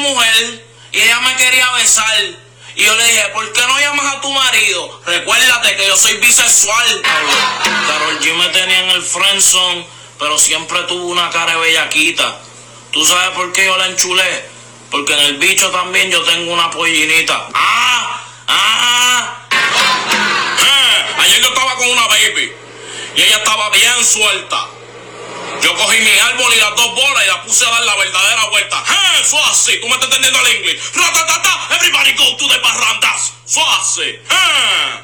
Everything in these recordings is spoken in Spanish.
mujer y ella me quería besar. Y yo le dije, ¿por qué no llamas a tu marido? Recuérdate que yo soy bisexual. Carol G me tenía en el friendzone, pero siempre tuvo una cara bellaquita. ¿Tú sabes por qué yo la enchulé? Porque en el bicho también yo tengo una pollinita. ¡Ah! ¡Ah! Eh, ayer yo estaba con una baby y ella estaba bien suelta. Yo cogí mi árbol y las dos bolas y la puse a dar la verdadera vuelta. ¡Eh! Eso así, tú me estás entendiendo el inglés. ¡Ratatata! Everybody go to the parrandas. Eso así. ¡Eh!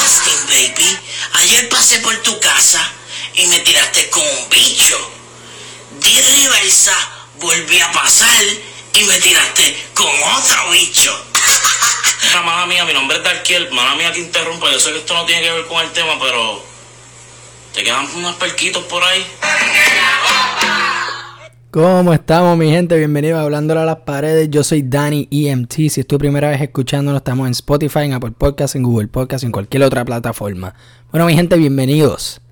Austin, baby, ayer pasé por tu casa y me tiraste con un bicho. Di reversa, volví a pasar y me tiraste con otro bicho. Mala mía, mi nombre es Darkiel. Mala mía que interrumpa. Yo sé que esto no tiene que ver con el tema, pero... ¿Te quedan unos perquitos por ahí? ¿Cómo estamos, mi gente? Bienvenidos a Hablándole a las Paredes. Yo soy Danny EMT. Si es tu primera vez escuchándonos, estamos en Spotify, en Apple Podcasts, en Google Podcasts, en cualquier otra plataforma. Bueno, mi gente, bienvenidos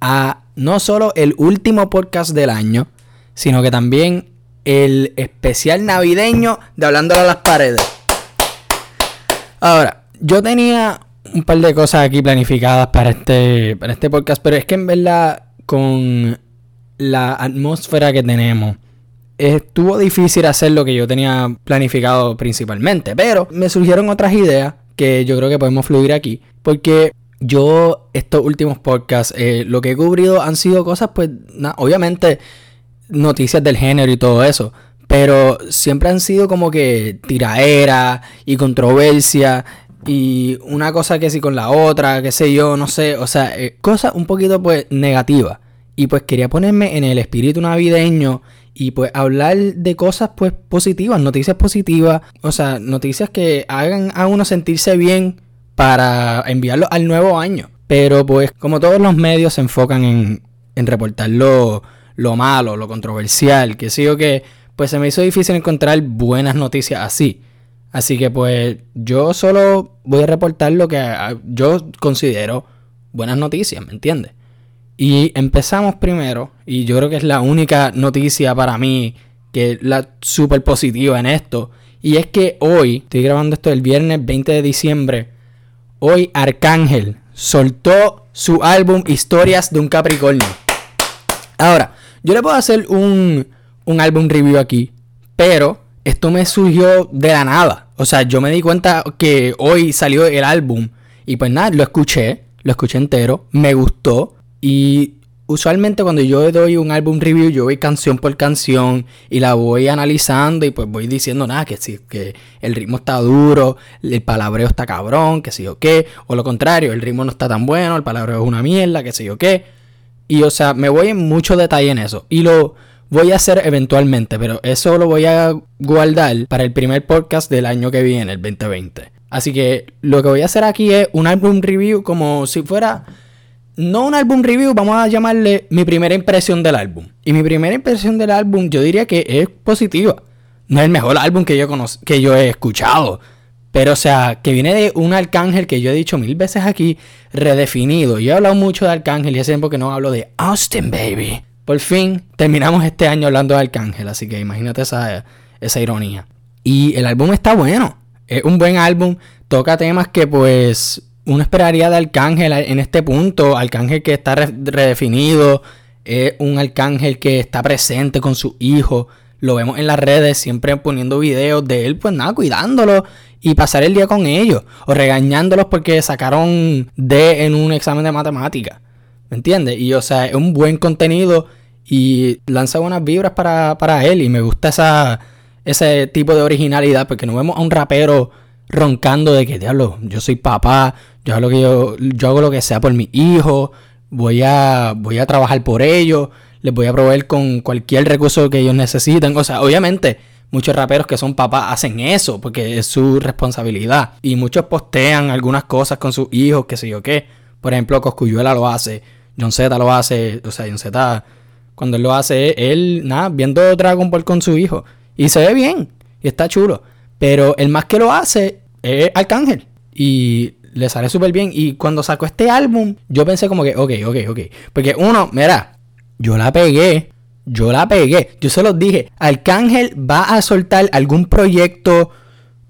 a no solo el último podcast del año, sino que también el especial navideño de Hablándole a las Paredes. Ahora, yo tenía un par de cosas aquí planificadas para este, para este podcast, pero es que en verdad con la atmósfera que tenemos, estuvo difícil hacer lo que yo tenía planificado principalmente, pero me surgieron otras ideas que yo creo que podemos fluir aquí, porque yo estos últimos podcasts, eh, lo que he cubrido han sido cosas, pues, obviamente noticias del género y todo eso. Pero siempre han sido como que tiraera y controversia y una cosa que sí con la otra, qué sé yo, no sé, o sea, eh, cosas un poquito pues negativas. Y pues quería ponerme en el espíritu navideño y pues hablar de cosas pues positivas, noticias positivas, o sea, noticias que hagan a uno sentirse bien para enviarlo al nuevo año. Pero pues como todos los medios se enfocan en, en reportar lo, lo malo, lo controversial, que sé yo que, pues se me hizo difícil encontrar buenas noticias así. Así que pues yo solo voy a reportar lo que ah, yo considero buenas noticias, ¿me entiendes? Y empezamos primero, y yo creo que es la única noticia para mí que es la súper positiva en esto. Y es que hoy, estoy grabando esto el viernes 20 de diciembre, hoy Arcángel soltó su álbum Historias de un Capricornio. Ahora, yo le puedo hacer un, un álbum review aquí, pero esto me surgió de la nada. O sea, yo me di cuenta que hoy salió el álbum y pues nada, lo escuché, lo escuché entero, me gustó y usualmente cuando yo doy un álbum review, yo voy canción por canción y la voy analizando y pues voy diciendo nada, que sí, que el ritmo está duro, el palabreo está cabrón, que sí o qué, o lo contrario, el ritmo no está tan bueno, el palabreo es una mierda, que sí o qué. Y o sea, me voy en mucho detalle en eso. Y lo voy a hacer eventualmente, pero eso lo voy a guardar para el primer podcast del año que viene, el 2020. Así que lo que voy a hacer aquí es un álbum review como si fuera... No un álbum review, vamos a llamarle mi primera impresión del álbum. Y mi primera impresión del álbum yo diría que es positiva. No es el mejor álbum que yo, que yo he escuchado. Pero, o sea, que viene de un arcángel que yo he dicho mil veces aquí, redefinido. Yo he hablado mucho de arcángel y hace tiempo que no hablo de Austin Baby. Por fin terminamos este año hablando de arcángel, así que imagínate esa, esa ironía. Y el álbum está bueno. Es un buen álbum. Toca temas que, pues, uno esperaría de arcángel en este punto. Arcángel que está re- redefinido. Es un arcángel que está presente con su hijo. Lo vemos en las redes siempre poniendo videos de él, pues nada, cuidándolo y pasar el día con ellos. O regañándolos porque sacaron D en un examen de matemática. ¿Me entiendes? Y o sea, es un buen contenido y lanza buenas vibras para, para él. Y me gusta esa, ese tipo de originalidad porque no vemos a un rapero roncando de que, diablo, yo soy papá, yo hago lo que, yo, yo hago lo que sea por mi hijo, voy a, voy a trabajar por ellos, les voy a proveer con cualquier recurso que ellos necesiten. O sea, obviamente, muchos raperos que son papás hacen eso porque es su responsabilidad. Y muchos postean algunas cosas con sus hijos, qué sé yo qué. Por ejemplo, Coscuyuela lo hace, John Z lo hace, o sea, John Z, cuando él lo hace, él, nada, viendo Dragon Ball con su hijo. Y se ve bien, y está chulo. Pero el más que lo hace es Arcángel. Y le sale súper bien. Y cuando sacó este álbum, yo pensé como que, ok, ok, ok. Porque uno, mira, yo la pegué. yo la pegué. Yo se los dije. Arcángel va a soltar algún proyecto.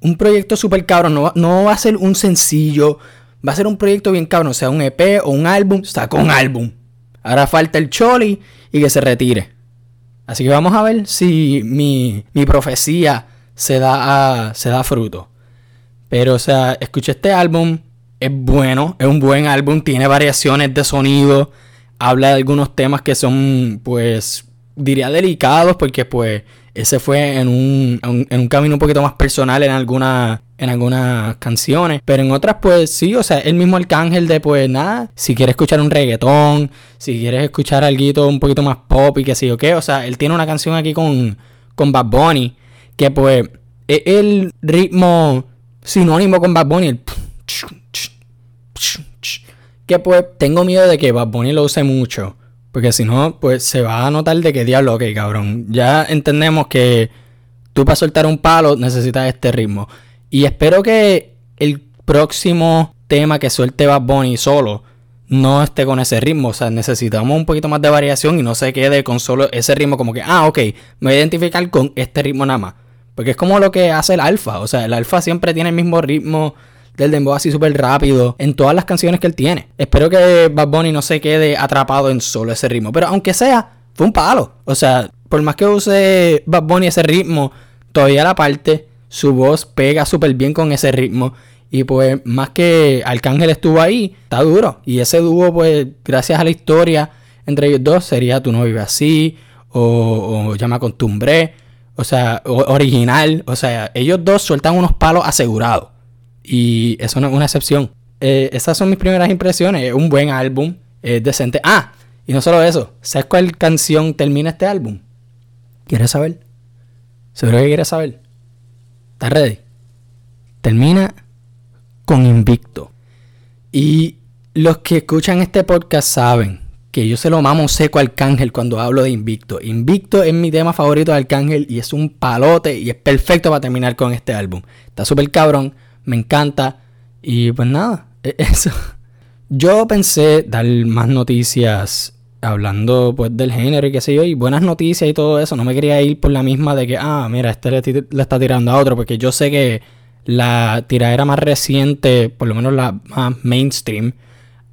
Un proyecto super cabrón. No, no va a ser un sencillo. Va a ser un proyecto bien cabrón. Sea, un EP o un álbum. Sacó un álbum. Ahora falta el Choli y que se retire. Así que vamos a ver si mi, mi profecía se da, a, se da fruto. Pero, o sea, escuché este álbum. Es bueno. Es un buen álbum. Tiene variaciones de sonido. Habla de algunos temas que son, pues, diría delicados porque pues ese fue en un, en un camino un poquito más personal en algunas en algunas canciones, pero en otras pues sí, o sea, el mismo arcángel de pues nada, si quieres escuchar un reggaetón, si quieres escuchar algo un poquito más pop y que sé yo qué, o sea, él tiene una canción aquí con, con Bad Bunny, que pues es el ritmo sinónimo con Bad Bunny, el que pues tengo miedo de que Bad Bunny lo use mucho. Porque si no, pues se va a notar de qué diablo, ok, cabrón. Ya entendemos que tú para soltar un palo necesitas este ritmo. Y espero que el próximo tema que suelte Bad Bunny solo no esté con ese ritmo. O sea, necesitamos un poquito más de variación y no se quede con solo ese ritmo como que, ah, ok, me voy a identificar con este ritmo nada más. Porque es como lo que hace el alfa. O sea, el alfa siempre tiene el mismo ritmo del dembow así súper rápido en todas las canciones que él tiene. Espero que Bad Bunny no se quede atrapado en solo ese ritmo. Pero aunque sea, fue un palo. O sea, por más que use Bad Bunny ese ritmo, todavía la parte, su voz pega súper bien con ese ritmo. Y pues más que Arcángel estuvo ahí, está duro. Y ese dúo, pues, gracias a la historia entre ellos dos, sería Tu no vive así, o, o Ya me acostumbré, o sea, original. O sea, ellos dos sueltan unos palos asegurados. Y eso no es una excepción. Eh, esas son mis primeras impresiones. Es un buen álbum. Es decente. Ah, y no solo eso. ¿Sabes cuál canción termina este álbum? ¿Quieres saber? ¿Seguro que quieres saber? ¿Estás ready? Termina con Invicto. Y los que escuchan este podcast saben que yo se lo mamo seco al Arcángel cuando hablo de Invicto. Invicto es mi tema favorito de Arcángel y es un palote y es perfecto para terminar con este álbum. Está súper cabrón me encanta. Y pues nada, eso. Yo pensé dar más noticias hablando pues del género y qué sé yo, y buenas noticias y todo eso. No me quería ir por la misma de que, ah, mira, este le, está tirando a otro, porque yo sé que la tiradera más reciente, por lo menos la más mainstream,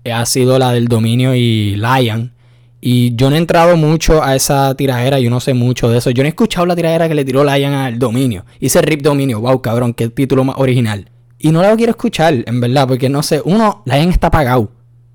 eh, ha sido la del dominio y Lion. Y yo no he entrado mucho a esa tiradera, yo no sé mucho de eso. Yo no he escuchado la tiradera que le tiró Lion al dominio. Hice Rip Dominio, wow, cabrón, qué título más original. Y no la quiero escuchar, en verdad, porque no sé, uno, Lion está apagado.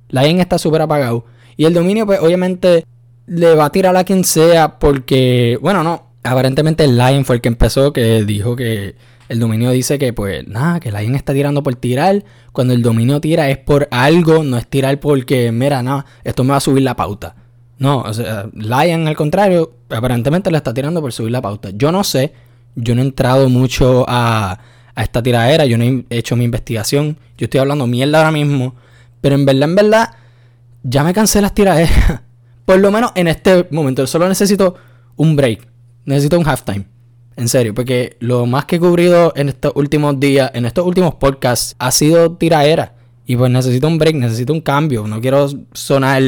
Lion está súper apagado. Y el dominio, pues obviamente le va a tirar a quien sea porque, bueno, no, aparentemente el Lion fue el que empezó, que dijo que el dominio dice que, pues, nada, que Lion está tirando por tirar. Cuando el dominio tira es por algo, no es tirar porque, mira, nada, esto me va a subir la pauta. No, o sea, Lion al contrario, aparentemente le está tirando por subir la pauta. Yo no sé, yo no he entrado mucho a a esta tiradera. Yo no he hecho mi investigación. Yo estoy hablando mierda ahora mismo. Pero en verdad, en verdad, ya me cansé las tiraderas. Por lo menos en este momento. Solo necesito un break. Necesito un halftime. En serio, porque lo más que he cubrido en estos últimos días, en estos últimos podcasts, ha sido tiraera. Y pues necesito un break, necesito un cambio. No quiero sonar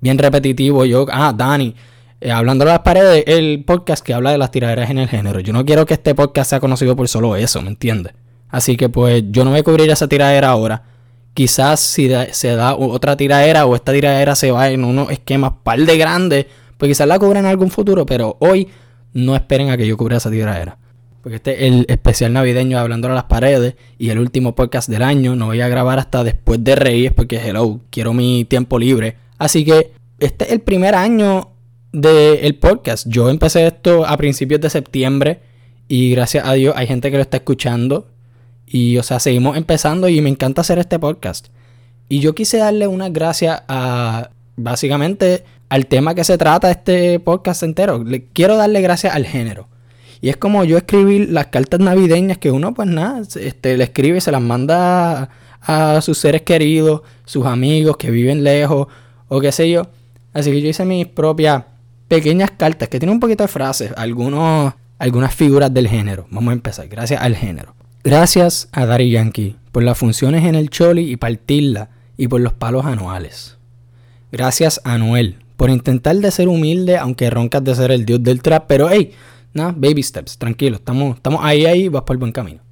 bien repetitivo. Yo, ah, Dani, eh, hablando de las paredes, el podcast que habla de las tiraderas en el género. Yo no quiero que este podcast sea conocido por solo eso, ¿me entiendes? Así que pues yo no voy a cubrir esa tiradera ahora. Quizás si se da otra tiradera o esta tiradera se va en unos esquemas par de grandes, pues quizás la cubren en algún futuro, pero hoy no esperen a que yo cubra esa tiradera. Porque este es el especial navideño de Hablando a las paredes y el último podcast del año. No voy a grabar hasta después de Reyes porque, hello, quiero mi tiempo libre. Así que este es el primer año del podcast. Yo empecé esto a principios de septiembre y gracias a Dios hay gente que lo está escuchando. Y, o sea, seguimos empezando y me encanta hacer este podcast. Y yo quise darle unas gracias a, básicamente, al tema que se trata este podcast entero. Le, quiero darle gracias al género. Y es como yo escribir las cartas navideñas que uno, pues nada, este, le escribe y se las manda a, a sus seres queridos, sus amigos que viven lejos o qué sé yo. Así que yo hice mis propias pequeñas cartas que tienen un poquito de frases, algunos, algunas figuras del género. Vamos a empezar, gracias al género. Gracias a Dari Yankee por las funciones en el Choli y partirla y por los palos anuales. Gracias a Noel por intentar de ser humilde, aunque roncas de ser el dios del trap, pero hey, nada, baby steps, tranquilo, estamos, estamos ahí, ahí, vas por el buen camino.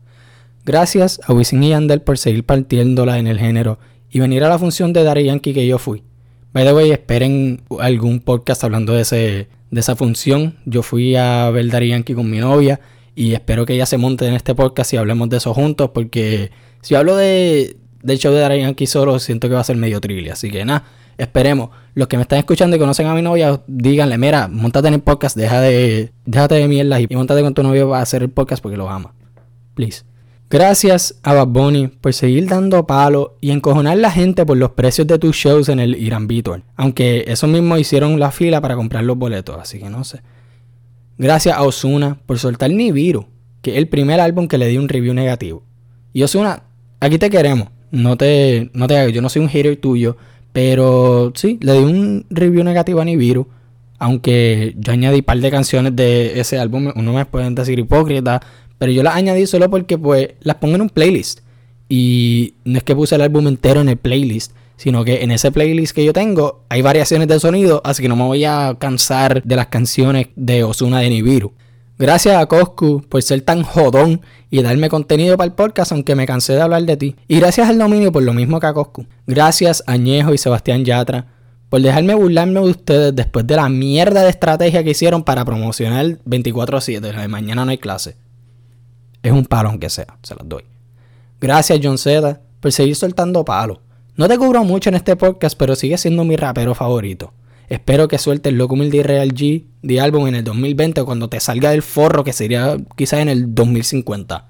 Gracias a Wisin y Yandel por seguir partiéndola en el género y venir a la función de Daddy Yankee que yo fui. By the way, esperen algún podcast hablando de, ese, de esa función. Yo fui a ver Daddy Yankee con mi novia y espero que ella se monte en este podcast y hablemos de eso juntos porque si hablo de, del show de Daddy Yankee solo, siento que va a ser medio trilly. Así que nada, esperemos. Los que me están escuchando y conocen a mi novia, díganle, mira, montate en el podcast, deja de, déjate de mierda y montate con tu novio a hacer el podcast porque lo ama. Please. Gracias a Bad Bunny por seguir dando palo y encojonar la gente por los precios de tus shows en el Irán Beaton. Aunque eso mismo hicieron la fila para comprar los boletos, así que no sé. Gracias a Osuna por soltar Nibiru, que es el primer álbum que le di un review negativo. Y Osuna, aquí te queremos. No te, no te yo no soy un hater tuyo, pero sí, le di un review negativo a Nibiru. Aunque yo añadí un par de canciones de ese álbum, uno me pueden decir hipócrita, pero yo las añadí solo porque pues las pongo en un playlist. Y no es que puse el álbum entero en el playlist, sino que en ese playlist que yo tengo hay variaciones de sonido, así que no me voy a cansar de las canciones de Osuna de Nibiru. Gracias a Coscu por ser tan jodón y darme contenido para el podcast, aunque me cansé de hablar de ti. Y gracias al dominio por lo mismo que a Coscu. Gracias a Ñejo y Sebastián Yatra por dejarme burlarme de ustedes después de la mierda de estrategia que hicieron para promocionar 24-7. De mañana no hay clase. Es un palo aunque sea, se los doy. Gracias John Zeta por seguir soltando palos. No te cubro mucho en este podcast, pero sigue siendo mi rapero favorito. Espero que sueltes Loco de Real G de álbum en el 2020 cuando te salga del forro que sería quizás en el 2050.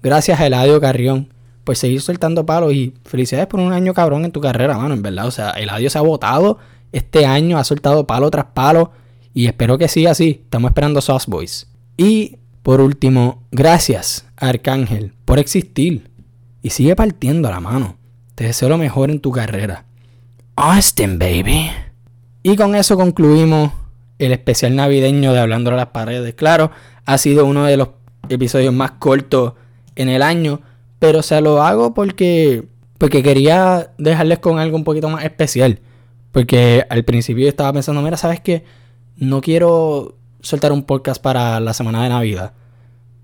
Gracias a Eladio Carrión por seguir soltando palos y felicidades por un año cabrón en tu carrera, mano, en verdad. O sea, Eladio se ha votado este año, ha soltado palo tras palo y espero que siga así. Estamos esperando Sauce Boys. Y por último, gracias Arcángel por existir y sigue partiendo la mano. Te deseo lo mejor en tu carrera. Austin, baby. Y con eso concluimos el especial navideño de Hablando a las Paredes. Claro, ha sido uno de los episodios más cortos en el año, pero se lo hago porque, porque quería dejarles con algo un poquito más especial. Porque al principio estaba pensando, mira, ¿sabes qué? No quiero soltar un podcast para la semana de Navidad.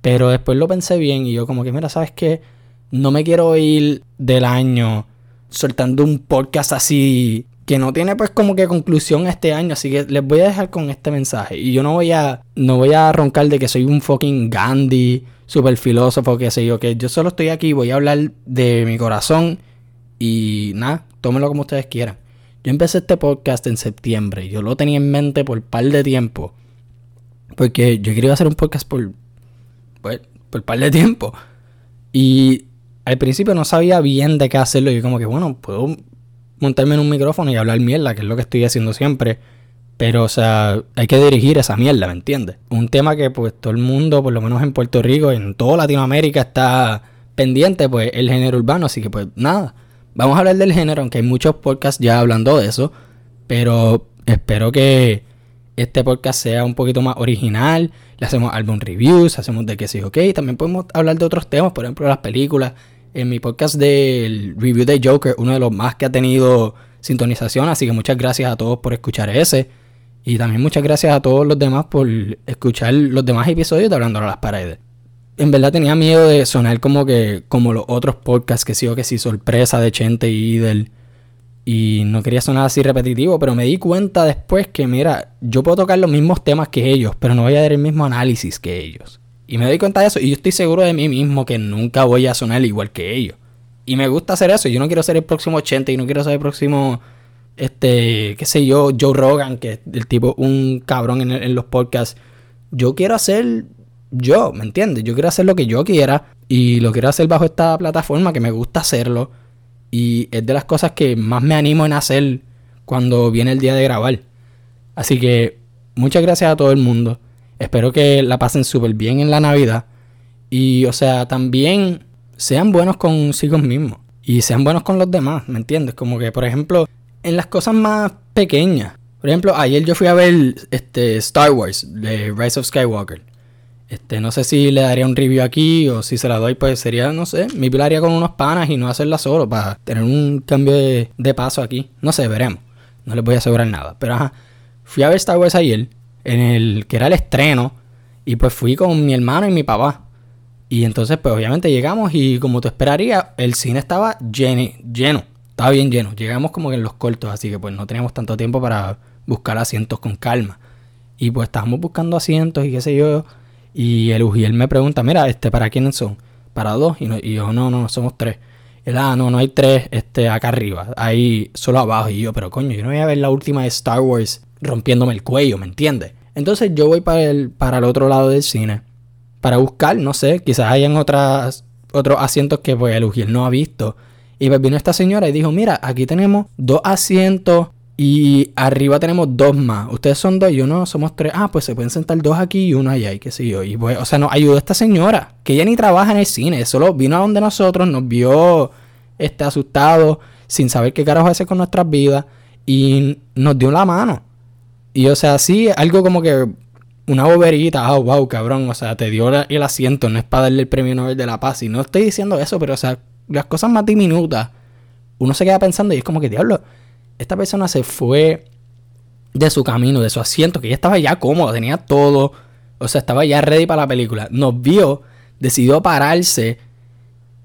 Pero después lo pensé bien y yo como que, mira, ¿sabes qué? No me quiero ir del año soltando un podcast así que no tiene pues como que conclusión este año, así que les voy a dejar con este mensaje y yo no voy a no voy a roncar de que soy un fucking Gandhi, super filósofo, que sé yo, que yo solo estoy aquí, voy a hablar de mi corazón y nada, tómenlo como ustedes quieran. Yo empecé este podcast en septiembre, yo lo tenía en mente por un par de tiempo porque yo quería hacer un podcast por, pues, por par de tiempo. Y al principio no sabía bien de qué hacerlo. Y como que, bueno, puedo montarme en un micrófono y hablar mierda, que es lo que estoy haciendo siempre. Pero, o sea, hay que dirigir esa mierda, ¿me entiendes? Un tema que, pues, todo el mundo, por lo menos en Puerto Rico, en toda Latinoamérica, está pendiente, pues, el género urbano. Así que, pues, nada. Vamos a hablar del género, aunque hay muchos podcasts ya hablando de eso. Pero espero que este podcast sea un poquito más original. Le hacemos álbum reviews, hacemos de que sí, ok. También podemos hablar de otros temas, por ejemplo, las películas. En mi podcast del review de Joker, uno de los más que ha tenido sintonización. Así que muchas gracias a todos por escuchar ese. Y también muchas gracias a todos los demás por escuchar los demás episodios de Hablando a las Paredes. En verdad tenía miedo de sonar como que como los otros podcasts que sí o que sí, sorpresa de Chente y del y no quería sonar así repetitivo, pero me di cuenta después que, mira, yo puedo tocar los mismos temas que ellos, pero no voy a dar el mismo análisis que ellos. Y me doy cuenta de eso, y yo estoy seguro de mí mismo que nunca voy a sonar igual que ellos. Y me gusta hacer eso, yo no quiero ser el próximo 80 y no quiero ser el próximo, este, qué sé yo, Joe Rogan, que es el tipo, un cabrón en, en los podcasts. Yo quiero hacer yo, ¿me entiendes? Yo quiero hacer lo que yo quiera y lo quiero hacer bajo esta plataforma que me gusta hacerlo y es de las cosas que más me animo en hacer cuando viene el día de grabar. Así que muchas gracias a todo el mundo. Espero que la pasen súper bien en la Navidad. Y o sea, también sean buenos consigo mismos. Y sean buenos con los demás, ¿me entiendes? Como que, por ejemplo, en las cosas más pequeñas. Por ejemplo, ayer yo fui a ver este Star Wars, de Rise of Skywalker. Este, no sé si le daría un review aquí o si se la doy, pues sería, no sé, mi pilaría con unos panas y no hacerla solo para tener un cambio de, paso aquí. No sé, veremos. No les voy a asegurar nada. Pero ajá, fui a ver Star Wars ayer, en el que era el estreno, y pues fui con mi hermano y mi papá. Y entonces, pues obviamente llegamos y como tú esperarías, el cine estaba lleno, lleno, estaba bien lleno. Llegamos como que en los cortos, así que pues no teníamos tanto tiempo para buscar asientos con calma. Y pues estábamos buscando asientos y qué sé yo. Y el Ujiel me pregunta, mira, este, ¿para quiénes son? Para dos. Y, no, yo, no, no, somos tres. Él, ah, no, no hay tres este, acá arriba. Hay solo abajo. Y yo, pero coño, yo no voy a ver la última de Star Wars rompiéndome el cuello, ¿me entiendes? Entonces yo voy para el, para el otro lado del cine. Para buscar, no sé, quizás hayan otras, otros asientos que pues el Ujiel no ha visto. Y pues vino esta señora y dijo, mira, aquí tenemos dos asientos y arriba tenemos dos más. Ustedes son dos y yo no, somos tres. Ah, pues se pueden sentar dos aquí y uno allá y qué sé yo. Y pues, o sea, nos ayudó esta señora, que ella ni trabaja en el cine, solo vino a donde nosotros, nos vio este, asustados, sin saber qué carajo hacer con nuestras vidas y nos dio la mano. Y o sea, sí, algo como que una boberita, oh, wow, cabrón, o sea, te dio el asiento, no es para darle el premio Nobel de la Paz. Y no estoy diciendo eso, pero o sea, las cosas más diminutas, uno se queda pensando y es como que, diablo, esta persona se fue de su camino, de su asiento, que ya estaba ya cómodo, tenía todo, o sea, estaba ya ready para la película. Nos vio, decidió pararse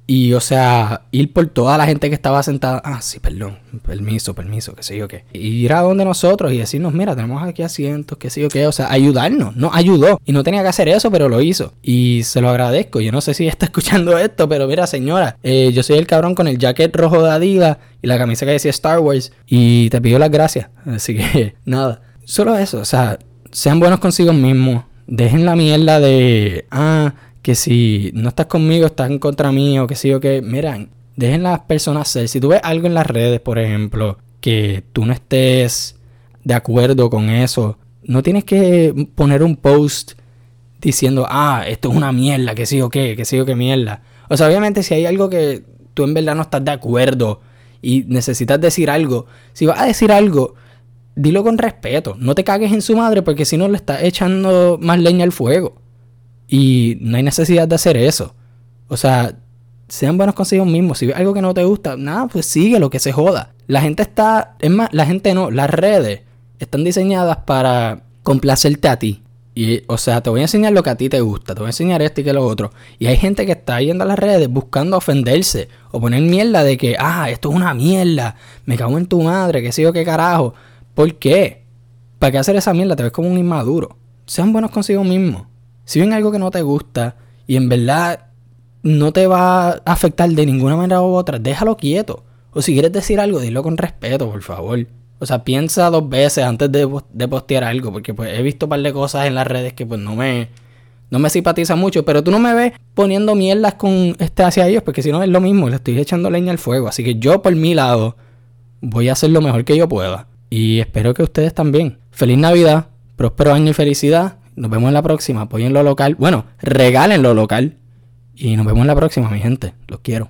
y, o sea, ir por toda la gente que estaba sentada. Ah, sí, perdón, permiso, permiso, qué sé yo qué. Ir a donde nosotros y decirnos, mira, tenemos aquí asientos, qué sé yo qué. O sea, ayudarnos. No, ayudó. Y no tenía que hacer eso, pero lo hizo. Y se lo agradezco. Yo no sé si está escuchando esto, pero mira, señora, eh, yo soy el cabrón con el jacket rojo de Adidas y la camisa que decía Star Wars. Y te pido las gracias. Así que, nada. Solo eso, o sea, sean buenos consigo mismos. Dejen la mierda de, ah, que si no estás conmigo, estás en contra mío, que sí o que, miren, dejen las personas ser. Si tú ves algo en las redes, por ejemplo, que tú no estés de acuerdo con eso, no tienes que poner un post diciendo, ah, esto es una mierda, que sí o qué, que sí o qué mierda. O sea, obviamente si hay algo que tú en verdad no estás de acuerdo y necesitas decir algo, si vas a decir algo, dilo con respeto. No te cagues en su madre porque si no le estás echando más leña al fuego. Y no hay necesidad de hacer eso. O sea, sean buenos consigo mismos. Si ves algo que no te gusta, nada, pues sigue lo que se joda. La gente está, es más, la gente no, las redes están diseñadas para complacerte a ti. Y, o sea, te voy a enseñar lo que a ti te gusta, te voy a enseñar esto y que lo otro. Y hay gente que está yendo a las redes buscando ofenderse o poner mierda de que, ah, esto es una mierda, me cago en tu madre, que sé yo qué carajo. ¿Por qué? ¿Para qué hacer esa mierda? Te ves como un inmaduro. Sean buenos consigo mismos. Si ven algo que no te gusta y en verdad no te va a afectar de ninguna manera u otra, déjalo quieto. O si quieres decir algo, dilo con respeto, por favor. O sea, piensa dos veces antes de, postear algo, porque pues he visto un par de cosas en las redes que pues no me, no me simpatiza mucho, pero tú no me ves poniendo mierdas con este hacia ellos, porque si no es lo mismo, le estoy echando leña al fuego. Así que yo por mi lado voy a hacer lo mejor que yo pueda. Y espero que ustedes también. Feliz Navidad, próspero año y felicidad. Nos vemos en la próxima. Apoyen lo local. Bueno, regalen lo local. Y nos vemos en la próxima, mi gente. Los quiero.